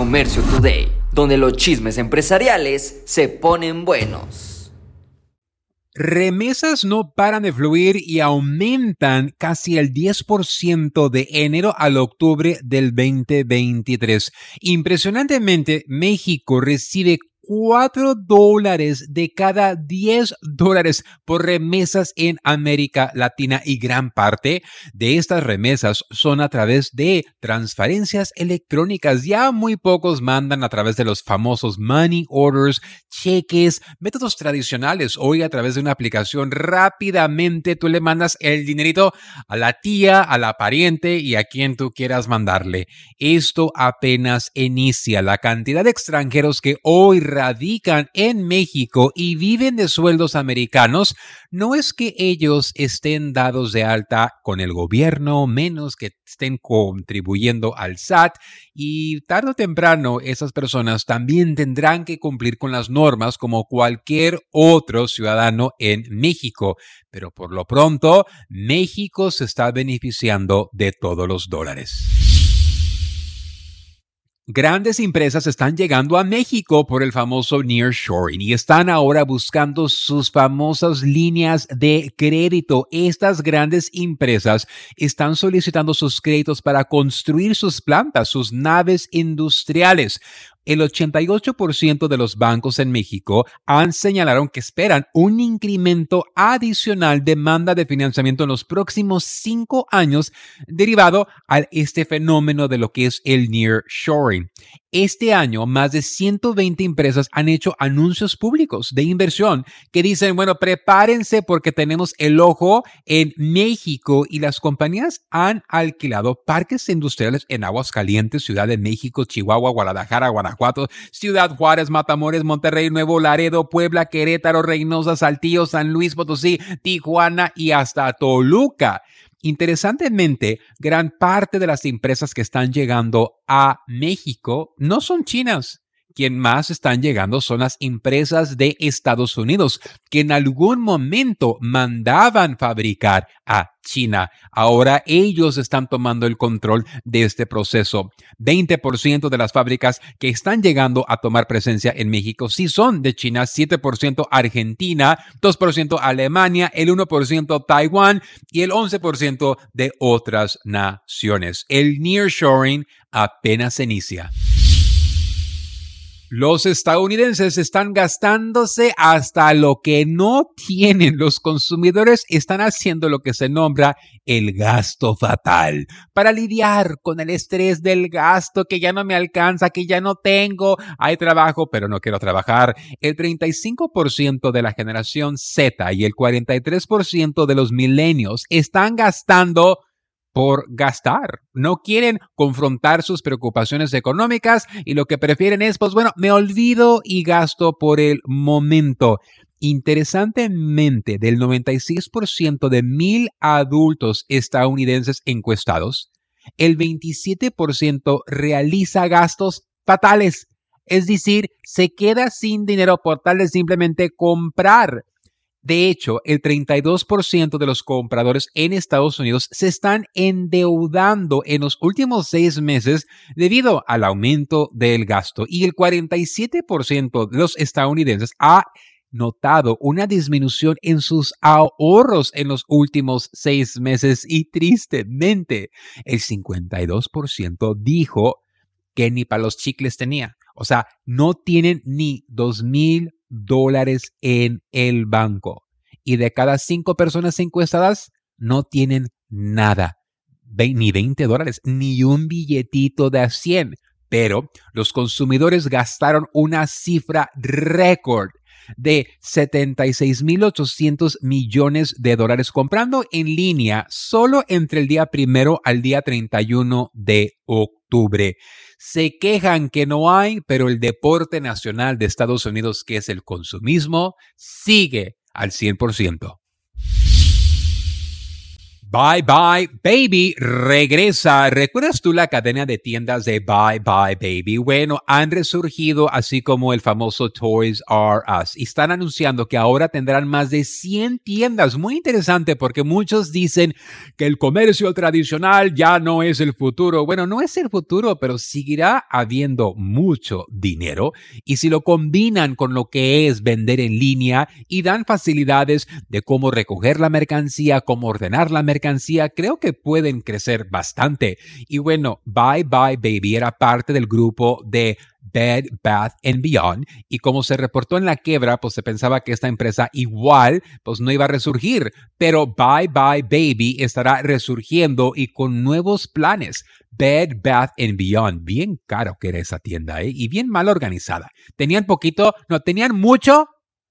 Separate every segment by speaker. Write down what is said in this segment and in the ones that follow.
Speaker 1: Comercio Today, donde los chismes empresariales se ponen buenos.
Speaker 2: Remesas no paran de fluir y aumentan casi el 10% de enero al octubre del 2023. Impresionantemente, México recibe 4 dólares de cada 10 dólares por remesas en América Latina y gran parte de estas remesas son a través de transferencias electrónicas. Ya muy pocos mandan a través de los famosos money orders, cheques, métodos tradicionales. Hoy a través de una aplicación rápidamente tú le mandas el dinerito a la tía, a la pariente y a quien tú quieras mandarle. Esto apenas inicia la cantidad de extranjeros que hoy radican en México y viven de sueldos americanos, no es que ellos estén dados de alta con el gobierno, menos que estén contribuyendo al SAT y tarde o temprano esas personas también tendrán que cumplir con las normas como cualquier otro ciudadano en México. Pero por lo pronto, México se está beneficiando de todos los dólares. Grandes empresas están llegando a México por el famoso nearshoring y están ahora buscando sus famosas líneas de crédito. Estas grandes empresas están solicitando sus créditos para construir sus plantas, sus naves industriales el 88% de los bancos en México han señalado que esperan un incremento adicional de demanda de financiamiento en los próximos cinco años derivado a este fenómeno de lo que es el nearshoring. Este año, más de 120 empresas han hecho anuncios públicos de inversión que dicen, bueno, prepárense porque tenemos el ojo en México y las compañías han alquilado parques industriales en Aguascalientes, Ciudad de México, Chihuahua, Guadalajara, Guanajuato, Ciudad Juárez, Matamoros, Monterrey, Nuevo Laredo, Puebla, Querétaro, Reynosa, Saltillo, San Luis Potosí, Tijuana y hasta Toluca. Interesantemente, gran parte de las empresas que están llegando a México no son chinas. Quien más están llegando son las empresas de Estados Unidos, que en algún momento mandaban fabricar a China. Ahora ellos están tomando el control de este proceso. 20% de las fábricas que están llegando a tomar presencia en México sí son de China, 7% Argentina, 2% Alemania, el 1% Taiwán y el 11% de otras naciones. El nearshoring apenas inicia. Los estadounidenses están gastándose hasta lo que no tienen. Los consumidores están haciendo lo que se nombra el gasto fatal para lidiar con el estrés del gasto que ya no me alcanza, que ya no tengo. Hay trabajo, pero no quiero trabajar. El 35% de la generación Z y el 43% de los milenios están gastando por gastar. No quieren confrontar sus preocupaciones económicas y lo que prefieren es, pues bueno, me olvido y gasto por el momento. Interesantemente, del 96% de mil adultos estadounidenses encuestados, el 27% realiza gastos fatales. Es decir, se queda sin dinero por tal de simplemente comprar. De hecho, el 32% de los compradores en Estados Unidos se están endeudando en los últimos seis meses debido al aumento del gasto y el 47% de los estadounidenses ha notado una disminución en sus ahorros en los últimos seis meses y tristemente el 52% dijo que ni para los chicles tenía. O sea, no tienen ni dos mil dólares en el banco. Y de cada cinco personas encuestadas, no tienen nada. Ni 20 dólares, ni un billetito de 100. Pero los consumidores gastaron una cifra récord de 76.800 millones de dólares comprando en línea solo entre el día primero al día 31 de octubre. Se quejan que no hay, pero el deporte nacional de Estados Unidos, que es el consumismo, sigue al 100%. Bye Bye Baby regresa. ¿Recuerdas tú la cadena de tiendas de Bye Bye Baby? Bueno, han resurgido así como el famoso Toys R Us y están anunciando que ahora tendrán más de 100 tiendas. Muy interesante porque muchos dicen que el comercio tradicional ya no es el futuro. Bueno, no es el futuro, pero seguirá habiendo mucho dinero y si lo combinan con lo que es vender en línea y dan facilidades de cómo recoger la mercancía, cómo ordenar la mercancía, creo que pueden crecer bastante. Y bueno, Bye Bye Baby era parte del grupo de Bed Bath and Beyond y como se reportó en la quiebra, pues se pensaba que esta empresa igual pues no iba a resurgir, pero Bye Bye Baby estará resurgiendo y con nuevos planes. Bed Bath and Beyond, bien caro que era esa tienda ¿eh? y bien mal organizada. Tenían poquito, no, tenían mucho,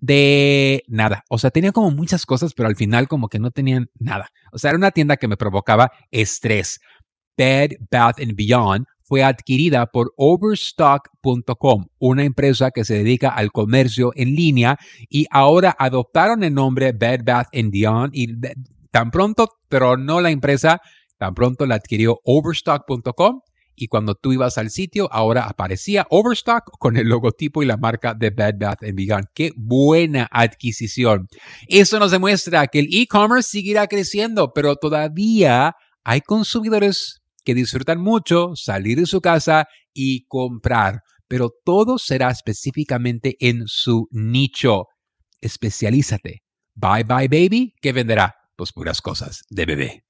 Speaker 2: de nada. O sea, tenía como muchas cosas, pero al final como que no tenían nada. O sea, era una tienda que me provocaba estrés. Bed Bath and Beyond fue adquirida por Overstock.com, una empresa que se dedica al comercio en línea y ahora adoptaron el nombre Bed Bath and Beyond y tan pronto, pero no la empresa, tan pronto la adquirió Overstock.com y cuando tú ibas al sitio, ahora aparecía Overstock con el logotipo y la marca de Bed Bath Beyond. ¡Qué buena adquisición! Eso nos demuestra que el e-commerce seguirá creciendo, pero todavía hay consumidores que disfrutan mucho salir de su casa y comprar, pero todo será específicamente en su nicho. Especialízate. Bye bye baby, ¿qué venderá? Pues puras cosas de bebé.